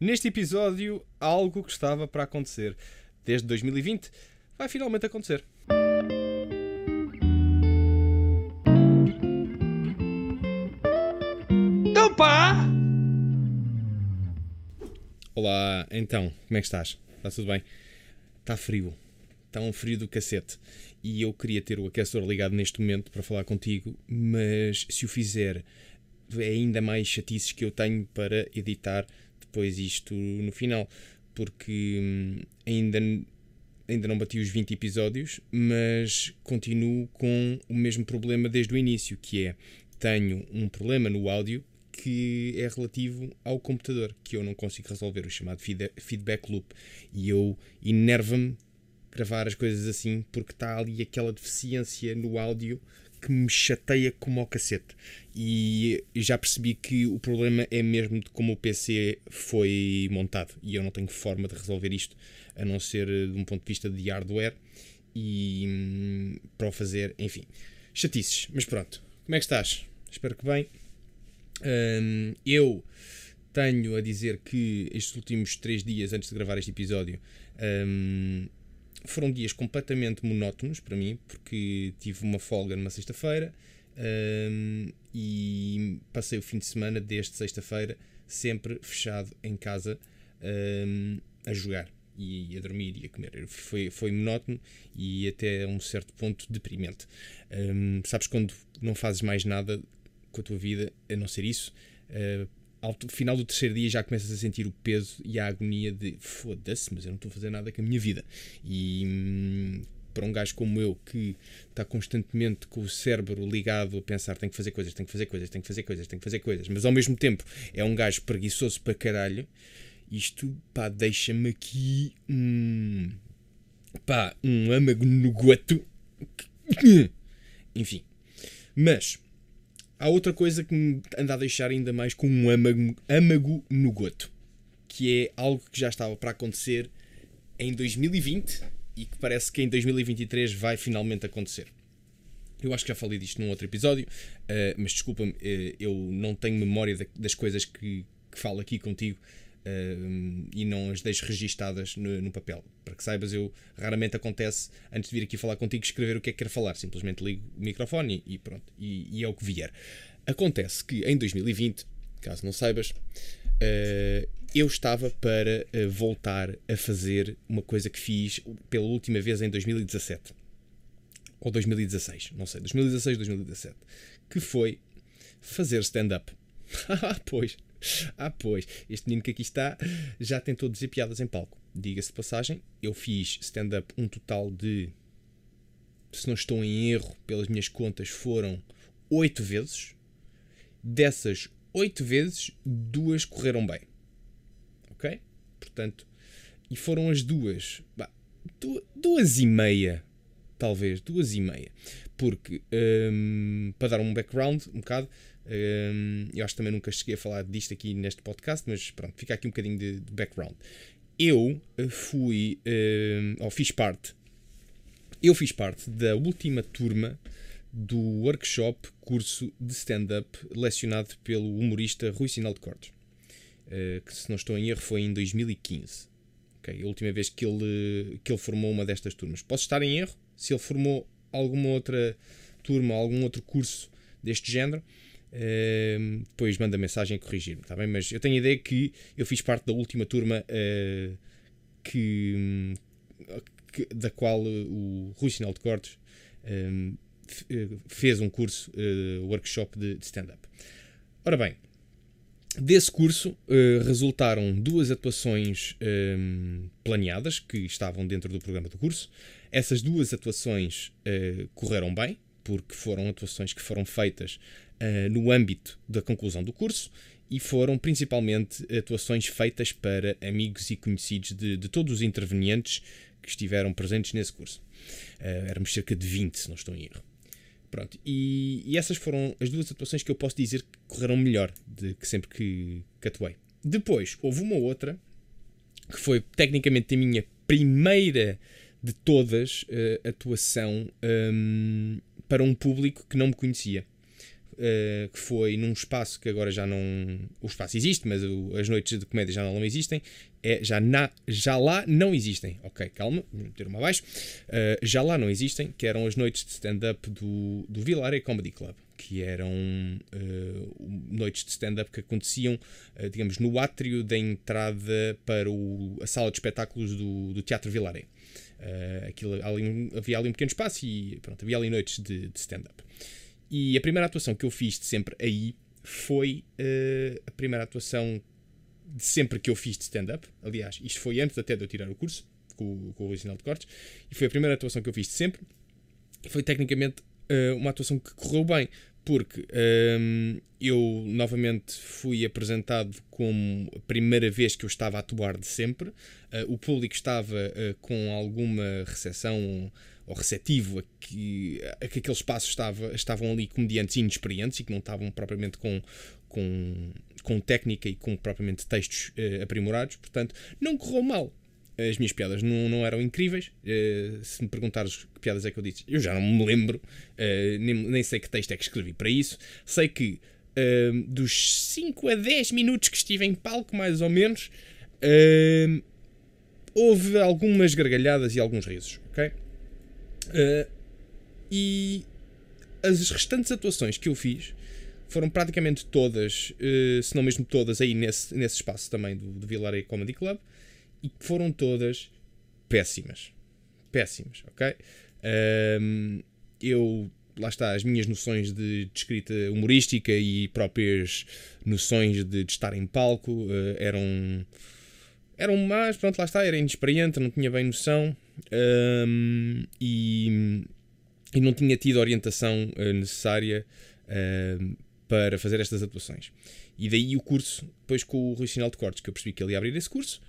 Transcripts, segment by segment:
Neste episódio, algo que estava para acontecer desde 2020 vai finalmente acontecer. Então pá! Olá, então, como é que estás? Está tudo bem? Está frio. Está um frio do cacete. E eu queria ter o aquecedor ligado neste momento para falar contigo, mas se o fizer, é ainda mais chatices que eu tenho para editar depois isto no final. Porque hum, ainda, ainda não bati os 20 episódios, mas continuo com o mesmo problema desde o início, que é tenho um problema no áudio que é relativo ao computador, que eu não consigo resolver, o chamado feedback loop. E eu enerva-me gravar as coisas assim, porque está ali aquela deficiência no áudio que me chateia como ao cacete. E já percebi que o problema é mesmo de como o PC foi montado. E eu não tenho forma de resolver isto, a não ser de um ponto de vista de hardware. E hum, para o fazer, enfim, chatices. Mas pronto, como é que estás? Espero que bem. Um, eu tenho a dizer que estes últimos três dias antes de gravar este episódio um, foram dias completamente monótonos para mim, porque tive uma folga numa sexta-feira um, e passei o fim de semana desde sexta-feira sempre fechado em casa a jogar e a dormir e a comer. Foi, foi monótono e até a um certo ponto deprimente. sabes quando não fazes mais nada com a tua vida, a não ser isso, uh, ao final do terceiro dia já começas a sentir o peso e a agonia de foda-se, mas eu não estou a fazer nada com a minha vida. E hum, para um gajo como eu que está constantemente com o cérebro ligado a pensar tem que fazer coisas, tem que fazer coisas, tem que fazer coisas, tem que fazer coisas, mas ao mesmo tempo é um gajo preguiçoso para caralho, isto pá, deixa-me aqui um pá, um âmago no goto. Enfim, mas Há outra coisa que me anda a deixar ainda mais com um âmago, âmago no goto, que é algo que já estava para acontecer em 2020 e que parece que em 2023 vai finalmente acontecer. Eu acho que já falei disto num outro episódio, uh, mas desculpa-me, uh, eu não tenho memória das coisas que, que falo aqui contigo uh, e não as deixo registadas no, no, papel. Para que saibas, eu raramente acontece, antes de vir aqui falar contigo, escrever o que é que quero falar. Simplesmente ligo o microfone e, pronto, e, e, é o que vier. Acontece que em 2020, caso não saibas, uh, eu estava para uh, voltar a fazer uma coisa que fiz pela última vez em 2017. Ou 2016, não sei, 2016, 2017. Que foi fazer stand-up. Ah, pois, ah, pois, este menino que aqui está já tentou dizer piadas em palco. Diga-se de passagem, eu fiz stand-up um total de, se não estou em erro, pelas minhas contas, foram oito vezes. Dessas oito vezes, duas correram bem. Ok? Portanto, e foram as duas, bah, duas e meia, talvez, duas e meia. Porque, um, para dar um background, um bocado, um, eu acho que também nunca cheguei a falar disto aqui neste podcast, mas pronto, fica aqui um bocadinho de, de background. Eu eh, fui, um, ou fiz parte, eu fiz parte da última turma do workshop, curso de stand-up, lecionado pelo humorista Rui Sinal de Cortes. Uh, que se não estou em erro foi em 2015. Okay, a última vez que ele, que ele formou uma destas turmas. Posso estar em erro? Se ele formou alguma outra turma, algum outro curso deste género, Uh, depois manda mensagem a corrigir-me, está bem? Mas eu tenho a ideia que eu fiz parte da última turma uh, que, que, da qual o Rui Sinal de Cortes uh, fez um curso, uh, workshop de, de stand-up. Ora bem, desse curso resultaram duas atuações planeadas que estavam dentro do programa do curso. Essas duas atuações correram bem, porque foram atuações que foram feitas uh, no âmbito da conclusão do curso e foram principalmente atuações feitas para amigos e conhecidos de, de todos os intervenientes que estiveram presentes nesse curso. Uh, éramos cerca de 20, se não estou em erro. Pronto, e, e, essas foram as duas atuações que eu posso dizer que correram melhor de que sempre que, que atuei. Depois, houve uma outra que foi tecnicamente a minha primeira de todas uh, atuação um, para um público que não me conhecia. uh, que foi num espaço que agora já não. O espaço existe, mas o, as noites de comédia já não existem. É, já, na, já lá não existem. Ok, calma, vou meter uma abaixo. Uh, já lá não existem, que eram as noites de stand-up do, do Vilare Comedy Club. Que eram uh, noites de stand-up que aconteciam, digamos, no átrio da entrada para o, a sala de espetáculos do, do Teatro Vilaré. Uh, ali, havia ali um pequeno espaço e pronto, havia ali noites de, de stand-up. E a primeira atuação que eu fiz de sempre aí foi uh, a primeira atuação de sempre que eu fiz de stand-up. Aliás, isto foi antes até de eu tirar o curso com, com o original de cortes. E foi a primeira atuação que eu fiz de sempre. E foi tecnicamente uh, uma atuação que correu bem, porque um, eu novamente fui apresentado como a primeira vez que eu estava a atuar de sempre. Uh, o público estava uh, com alguma recepção ou receptivo a que, a que aquele espaço estava, estavam ali comediantes inexperientes e que não estavam propriamente com, com, com técnica e com propriamente textos uh, aprimorados. Portanto, não correu mal as minhas piadas não, não eram incríveis. Uh, se me perguntares que piadas é que eu disse, eu já não me lembro, uh, nem, nem, sei que texto é que escrevi para isso. Sei que uh, dos 5 a 10 minutos que estive em palco, mais ou menos, houve algumas gargalhadas e alguns risos, ok? e as restantes atuações que eu fiz foram praticamente todas, se não mesmo todas, aí nesse, nesse espaço também do, do Vilaré Comedy Club e foram todas péssimas. Péssimas, ok? Um, eu, lá está, as minhas noções de, de escrita humorística e próprias noções de, de estar em palco uh, eram eram más, pronto, lá está, era inexperiente, não tinha bem noção um, e, e não tinha tido a orientação uh, necessária uh, para fazer estas atuações. E daí o curso, depois com o Rui Sinal de Cortes, que eu percebi que ele ia abrir esse curso,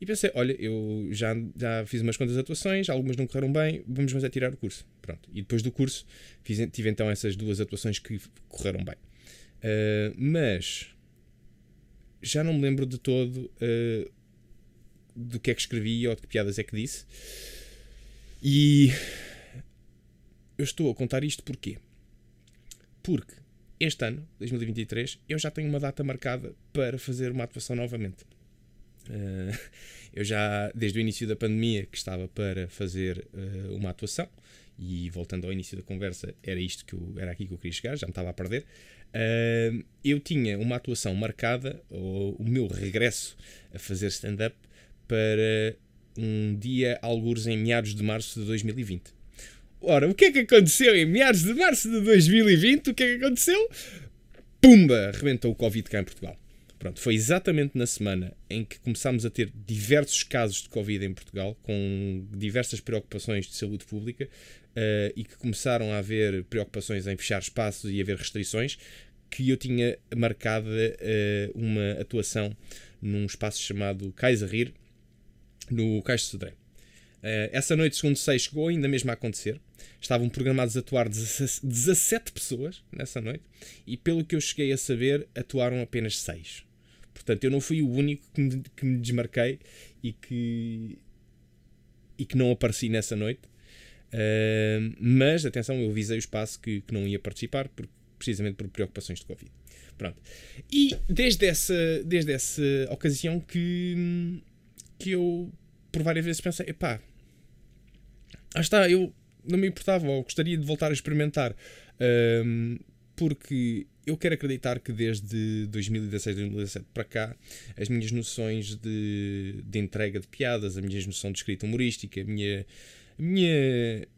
e pensei, olha, eu já, já fiz umas quantas atuações, algumas não correram bem, vamos mas é tirar o curso. Pronto. E depois do curso fiz, tive então essas duas atuações que correram bem. Uh, mas já não me lembro de todo uh, do que é que escrevi ou de que piadas é que disse. E eu estou a contar isto porquê? Porque este ano, 2023, eu já tenho uma data marcada para fazer uma atuação novamente. Uh, eu já, desde o início da pandemia, que estava para fazer uh, uma atuação, e voltando ao início da conversa, era isto que eu, era aqui que eu queria chegar, já me estava a perder. Uh, eu tinha uma atuação marcada, ou o meu regresso a fazer stand-up, para um dia, alguns em meados de março de 2020. Ora, o que é que aconteceu em meados de março de 2020? O que é que aconteceu? Pumba! Rebentou o Covid cá em Portugal. Pronto, foi exatamente na semana em que começámos a ter diversos casos de Covid em Portugal, com diversas preocupações de saúde pública, uh, e que começaram a haver preocupações em fechar espaços e haver restrições, que eu tinha marcada uh, uma atuação num espaço chamado Kaiserrir, no Cais de Sodré. Uh, essa noite, segundo sei, chegou ainda mesmo a acontecer. Estavam programados a atuar 17 pessoas nessa noite e, pelo que eu cheguei a saber, atuaram apenas 6. Portanto, eu não fui o único que me, que me desmarquei e que, e que não apareci nessa noite. Uh, mas, atenção, eu visei o espaço que, que não ia participar, por, precisamente por preocupações de Covid. Pronto. E desde essa, desde essa ocasião que, que eu, por várias vezes, pensei: epá, ah está, eu não me importava ou gostaria de voltar a experimentar. Uh, porque eu quero acreditar que desde 2016, 2017 para cá, as minhas noções de, de entrega de piadas, a minha noção de escrita humorística, a minha, a minha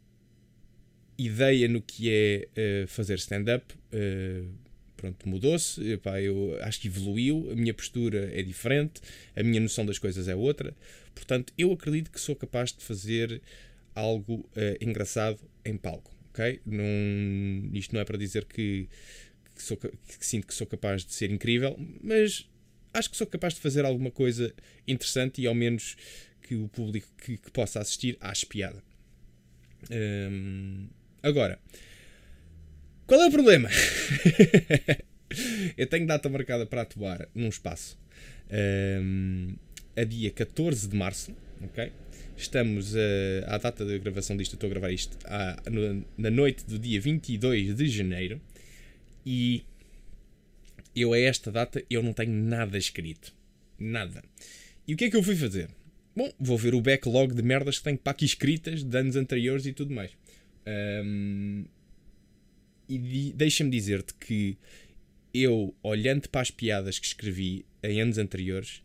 ideia no que é uh, fazer stand-up uh, pronto, mudou-se. Eu acho que evoluiu, a minha postura é diferente, a minha noção das coisas é outra. Portanto, eu acredito que sou capaz de fazer algo uh, engraçado em palco. ok Não, isto não é para dizer que que, sou, que sinto que sou capaz de ser incrível, mas acho que sou capaz de fazer alguma coisa interessante e ao menos que o público que, que possa assistir ache piada. Hum, agora, qual é o problema? eu tenho data marcada para atuar num espaço hum, a dia 14 de março, ok? Estamos a, à data da gravação disto, estou a gravar isto à, no, na noite do dia 22 de janeiro. E eu a esta data eu não tenho nada escrito. Nada. E o que é que eu fui fazer? Bom, vou ver o backlog de merdas que tenho para aqui escritas de anos anteriores e tudo mais. Um, e deixa-me dizer-te que eu, olhando para as piadas que escrevi em anos anteriores,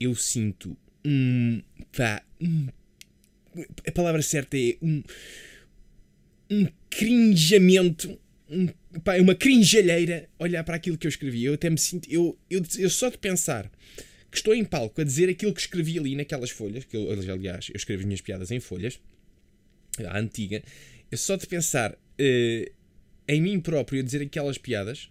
eu sinto um. pá. Um, a palavra certa é um. um crinjamento. Um, pá, uma crinjalheira olhar para aquilo que eu escrevi. Eu até me sinto. Eu, eu, eu só de pensar que estou em palco a dizer aquilo que escrevi ali naquelas folhas, que eu, aliás, eu escrevo as minhas piadas em folhas, a antiga, eu só de pensar uh, em mim próprio a dizer aquelas piadas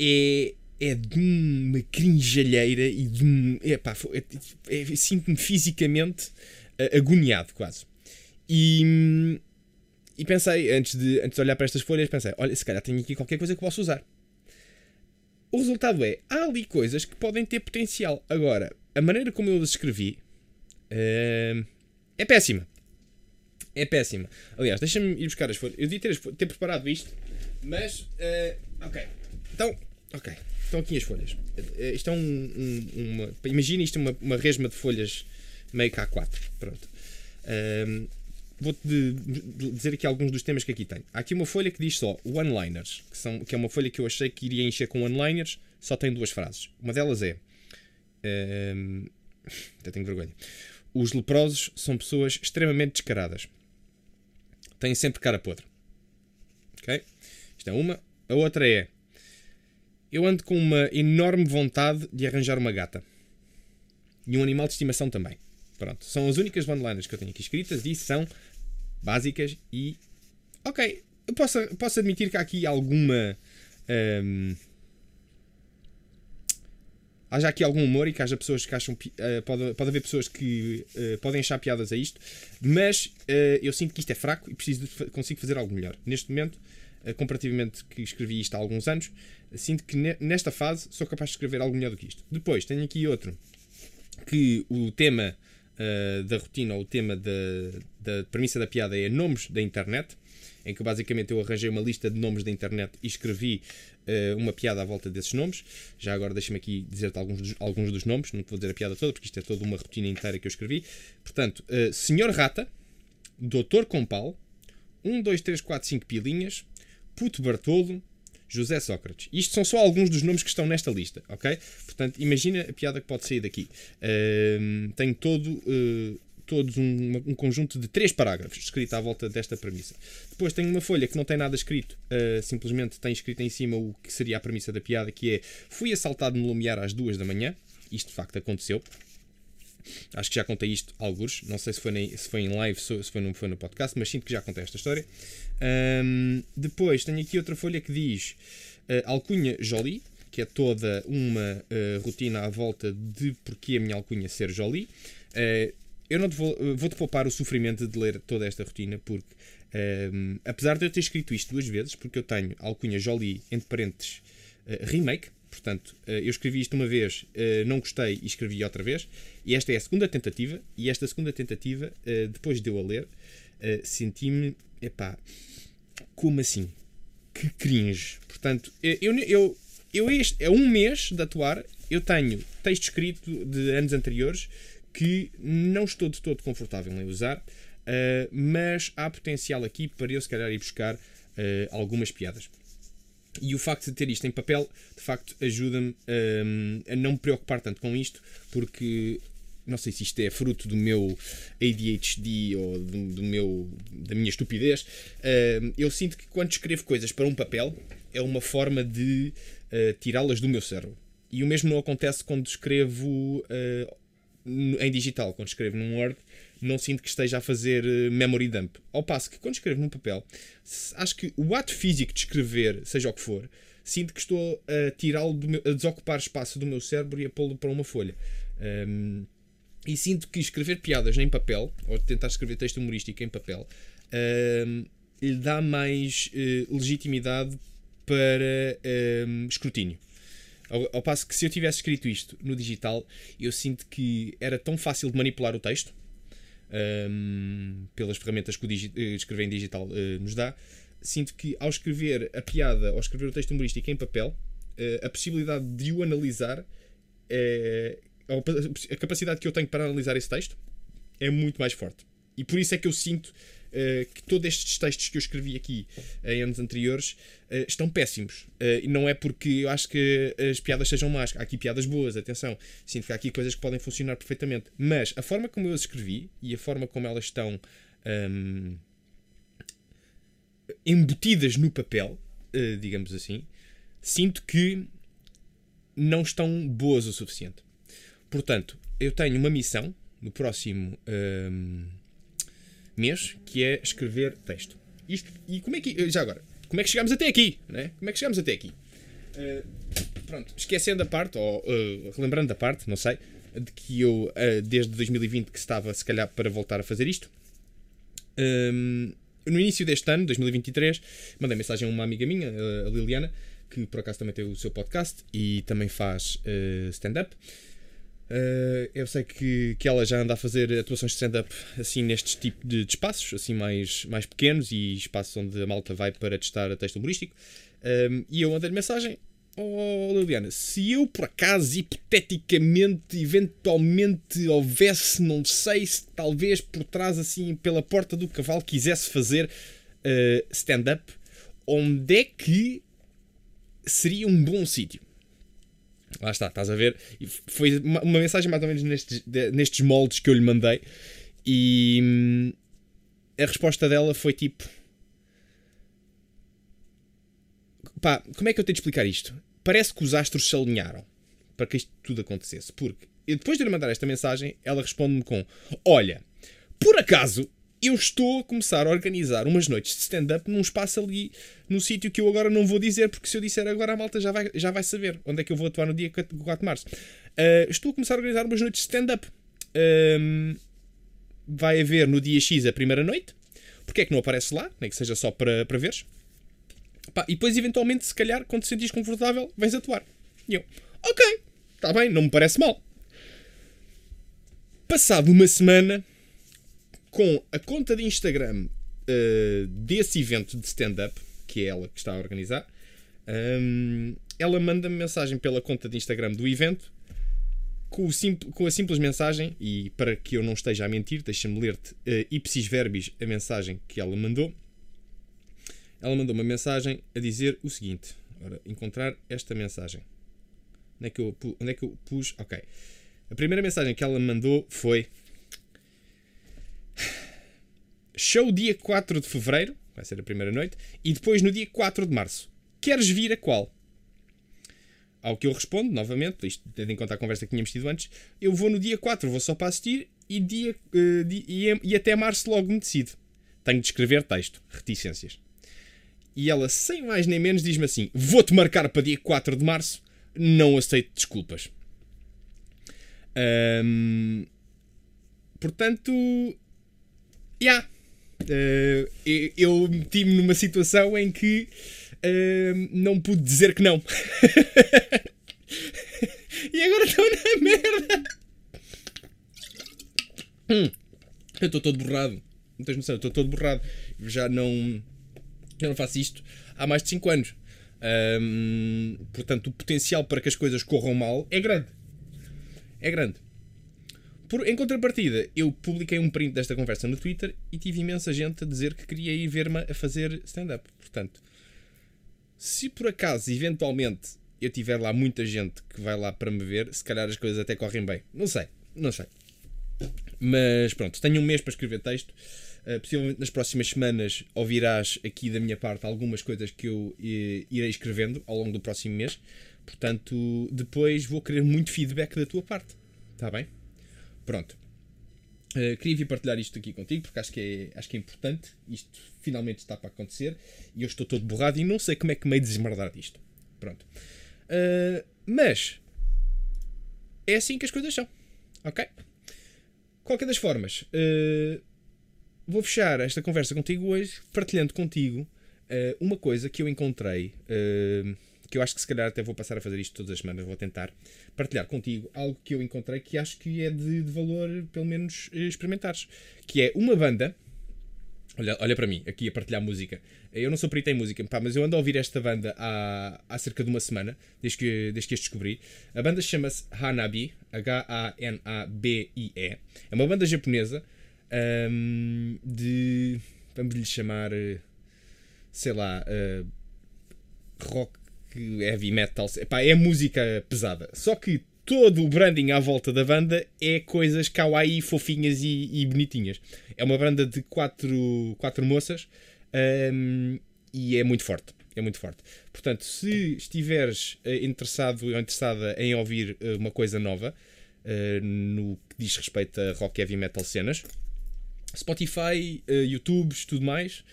é, é de uma crinjalheira e de um. É, é, é, sinto-me fisicamente uh, agoniado, quase. E, e pensei, antes de, antes de olhar para estas folhas, pensei: olha, se calhar tenho aqui qualquer coisa que posso usar. O resultado é: há ali coisas que podem ter potencial. Agora, a maneira como eu as escrevi uh, é péssima. É péssima. Aliás, deixa-me ir buscar as folhas. Eu devia ter, ter preparado isto, mas. Uh, ok. Então, ok. Estão aqui as folhas. Uh, isto é um. um uma, imagina isto uma, uma resma de folhas meio K4. Pronto. Uh, Vou-te dizer aqui alguns dos temas que aqui tem. Há aqui uma folha que diz só one-liners, que, são, que é uma folha que eu achei que iria encher com one-liners, só tem duas frases. Uma delas é. Uh, até tenho vergonha. Os leprosos são pessoas extremamente descaradas têm sempre cara podre. Ok? Isto é uma. A outra é. Eu ando com uma enorme vontade de arranjar uma gata. E um animal de estimação também. Pronto. São as únicas one-liners que eu tenho aqui escritas e são básicas e. Ok. Eu posso, posso admitir que há aqui alguma. Um, haja aqui algum humor e que haja pessoas que acham. Uh, pode, pode haver pessoas que uh, podem achar piadas a isto, mas uh, eu sinto que isto é fraco e preciso de, consigo fazer algo melhor. Neste momento, comparativamente que escrevi isto há alguns anos, sinto que ne, nesta fase sou capaz de escrever algo melhor do que isto. Depois, tenho aqui outro que o tema da rotina ou o tema da, da premissa da piada é nomes da internet em que basicamente eu arranjei uma lista de nomes da internet e escrevi uh, uma piada à volta desses nomes. Já agora deixa-me aqui dizer-te alguns dos, alguns dos nomes, não vou dizer a piada toda, porque isto é toda uma rotina inteira que eu escrevi. Portanto, uh, Senhor Rata, Doutor Compal, 1, 2, 3, 4, 5 pilinhas, Puto Bartolo, José Sócrates. Isto são só alguns dos nomes que estão nesta lista, ok? Portanto, imagina a piada que pode sair daqui. Uh, tenho todo uh, todos um, um, conjunto de três parágrafos escrito à volta desta premissa. Depois tem uma folha que não tem nada escrito, uh, simplesmente tem escrito em cima o que seria a premissa da piada, que é fui assaltado no Lumiar às duas da manhã. Isto de facto aconteceu. Acho que já contei isto alguns. Não sei se foi, se foi em live, se foi, no, foi no podcast, mas sinto que já contei esta história. Um, depois tenho aqui outra folha que diz uh, Alcunha Jolie, que é toda uma uh, rotina à volta de porque a minha alcunha ser Jolie. Uh, eu não te vou, vou-te poupar o sofrimento de ler toda esta rotina, porque apesar de eu ter escrito isto duas vezes, porque eu tenho alcunha Jolie, entre parênteses, remake, portanto, uh, eu escrevi isto uma vez, uh, não gostei e escrevi outra vez, e esta é a segunda tentativa, e esta segunda tentativa, depois de eu a ler, senti-me, epá, como assim? Que cringe. Portanto, eu, eu, eu este, é um mês de atuar, eu tenho texto escrito de anos anteriores que não estou de todo confortável em usar, mas há potencial aqui para eu se calhar ir buscar algumas piadas. E o facto de ter isto em papel, de facto, ajuda-me um, a não me preocupar tanto com isto, porque não sei se isto é fruto do meu ADHD ou do, do meu, da minha estupidez. Uh, eu sinto que quando escrevo coisas para um papel, é uma forma de uh, tirá-las do meu cérebro. E o mesmo não acontece quando escrevo uh, em digital, quando escrevo num Word, não sinto que esteja a fazer eh, memory dump. Ao passo que quando escrevo num papel, acho que o ato físico de escrever, seja o que for, sinto que estou a tirá-lo, a desocupar espaço do meu cérebro e a pô-lo para uma folha. Um, e sinto que escrever piadas em papel, ou tentar escrever texto humorístico em papel, um, lhe dá mais uh, legitimidade para um, escrutínio. Ao, ao, passo que se eu tivesse escrito isto no digital, eu sinto que era tão fácil de manipular o texto um, pelas ferramentas que o digi eh, escrever em digital uh, nos dá. Sinto que ao escrever a piada, ao escrever o texto humorístico em papel, a possibilidade de o analisar, é, a capacidade que eu tenho para analisar esse texto é muito mais forte. E por isso é que eu sinto uh, que todos estes textos que eu escrevi aqui em anos anteriores uh, estão péssimos. E não é porque eu acho que as piadas sejam más. Há aqui piadas boas, atenção. Sinto que há aqui coisas que podem funcionar perfeitamente. Mas a forma como eu as escrevi e a forma como elas estão um, embutidas no papel, digamos assim, sinto que não estão boas o suficiente. Portanto, eu tenho uma missão no próximo um, mês que é escrever texto. Isto, e como é que. Já agora, como é que chegamos até aqui? Né? Como é que chegamos até aqui? Uh, pronto, esquecendo a parte, ou uh, relembrando a parte, não sei, de que eu, uh, desde 2020, que estava se calhar para voltar a fazer isto. Um, no início deste ano, 2023, mandei mensagem a uma amiga minha, a Liliana, que por acaso também tem o seu podcast e também faz stand-up. Uh, eu sei que, que ela já anda a fazer atuações de stand-up assim nestes tipos de, de, espaços, assim mais, mais pequenos e espaços onde a malta vai para testar a texto humorístico. Um, ehm, e eu mandei-lhe mensagem: Oh Liliana, se eu por acaso, hipoteticamente, eventualmente houvesse, não sei se talvez por trás, assim, pela porta do cavalo, quisesse fazer uh, stand-up, onde é que seria um bom sítio? Lá está, estás a ver? Foi uma, uma mensagem mais ou menos nestes, de, nestes moldes que eu lhe mandei. E hum, a resposta dela foi tipo: Pá, como é que eu tenho de explicar isto? Parece que os astros se alinharam para que isto tudo acontecesse. Porque depois de lhe mandar esta mensagem, ela responde-me com: Olha, por acaso eu estou a começar a organizar umas noites de stand-up num espaço ali, no sítio que eu agora não vou dizer, porque se eu disser agora a malta já vai, já vai saber onde é que eu vou atuar no dia 4 de março. Uh, estou a começar a organizar umas noites de stand-up. Uh, vai haver no dia X a primeira noite. Porque é que não aparece lá? Nem que seja só para, para veres. Pá, e depois, eventualmente, se calhar, quando te sentires confortável, vens atuar. E eu, ok, está bem, não me parece mal. Passado uma semana, com a conta de Instagram uh, desse evento de stand-up, que é ela que está a organizar, um, ela manda-me mensagem pela conta de Instagram do evento com, com, a simples mensagem, e para que eu não esteja a mentir, deixa-me ler-te uh, ipsis verbis a mensagem que ela mandou. Ela mandou uma mensagem a dizer o seguinte: ora, encontrar esta mensagem. Onde é, que eu, onde é que eu pus? Ok. A primeira mensagem que ela mandou foi Show dia 4 de fevereiro, vai ser a primeira noite, e depois no dia 4 de março. Queres vir a qual? Ao que eu respondo, novamente, isto tendo em conta a conversa que tínhamos tido antes, eu vou no dia 4, vou só para assistir e, dia, uh, e, e até março logo me decido. Tenho de escrever texto, reticências. E ela, sem mais nem menos, diz-me assim: Vou-te marcar para dia 4 de março, não aceito desculpas. Portanto, yeah, uh, eu meti-me numa situação em que uh, não pude dizer que não. e agora estou na merda. Hum, eu estou todo borrado. Não tens noção, estou todo borrado. Já não, não faço isto há mais de 5 anos. Um, portanto, o potencial para que as coisas corram mal é grande. É grande. Por, em contrapartida, eu publiquei um print desta conversa no Twitter e tive imensa gente a dizer que queria ir ver-me a fazer stand-up. Portanto, se por acaso, eventualmente, eu tiver lá muita gente que vai lá para me ver, se calhar as coisas até correm bem. Não sei, não sei. Mas pronto, tenho um mês para escrever texto. Uh, possivelmente nas próximas semanas ouvirás aqui da minha parte algumas coisas que eu uh, irei escrevendo ao longo do próximo mês. Portanto, depois vou querer muito feedback da tua parte. Está bem? Pronto. Uh, queria vir partilhar isto aqui contigo porque acho que, é, acho que é importante. Isto finalmente está para acontecer e eu estou todo borrado e não sei como é que me hei de desmardar disto. Pronto. Uh, mas é assim que as coisas são. Ok? Qualquer das formas, uh, vou fechar esta conversa contigo hoje partilhando contigo uma coisa que eu encontrei que eu acho que se calhar até vou passar a fazer isto todas as semanas, vou tentar partilhar contigo algo que eu encontrei que acho que é de, de valor, pelo menos, eh, experimentares. Que é uma banda Olha, olha para mim, aqui a partilhar música. Eu não sou perito em música, pá, mas eu ando a ouvir esta banda há, há cerca de uma semana, desde que, desde que as descobri. A banda chama-se Hanabi, H-A-N-A-B-I-E. É uma banda japonesa um, de. Vamos lhe chamar. Sei lá. Uh, rock, heavy metal. Epá, é música pesada. Só que todo o branding à volta da banda é coisas kawaii, fofinhas e, e bonitinhas. É uma banda de quatro, quatro moças um, e é muito forte. É muito forte. Portanto, se estiveres uh, interessado ou interessada em ouvir uh, uma coisa nova uh, no que diz respeito a rock heavy metal cenas, Spotify, YouTube, tudo mais,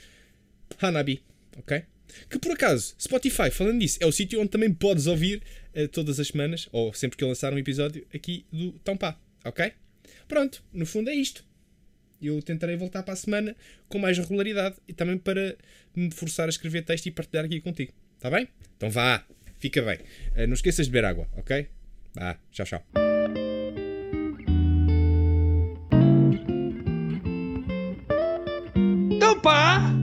Hanabi, ok? Que por acaso, Spotify, falando disso, é o sítio onde também podes ouvir uh, todas as semanas, ou sempre que eu lançar um episódio aqui do Tão ok? Pronto, no fundo é isto. Eu tentarei voltar para a semana com mais regularidade e também para me forçar a escrever texto e partilhar aqui contigo. Está bem? Então vá, fica bem. Uh, não esqueças de beber água, ok? Vá, tchau, tchau. Pá!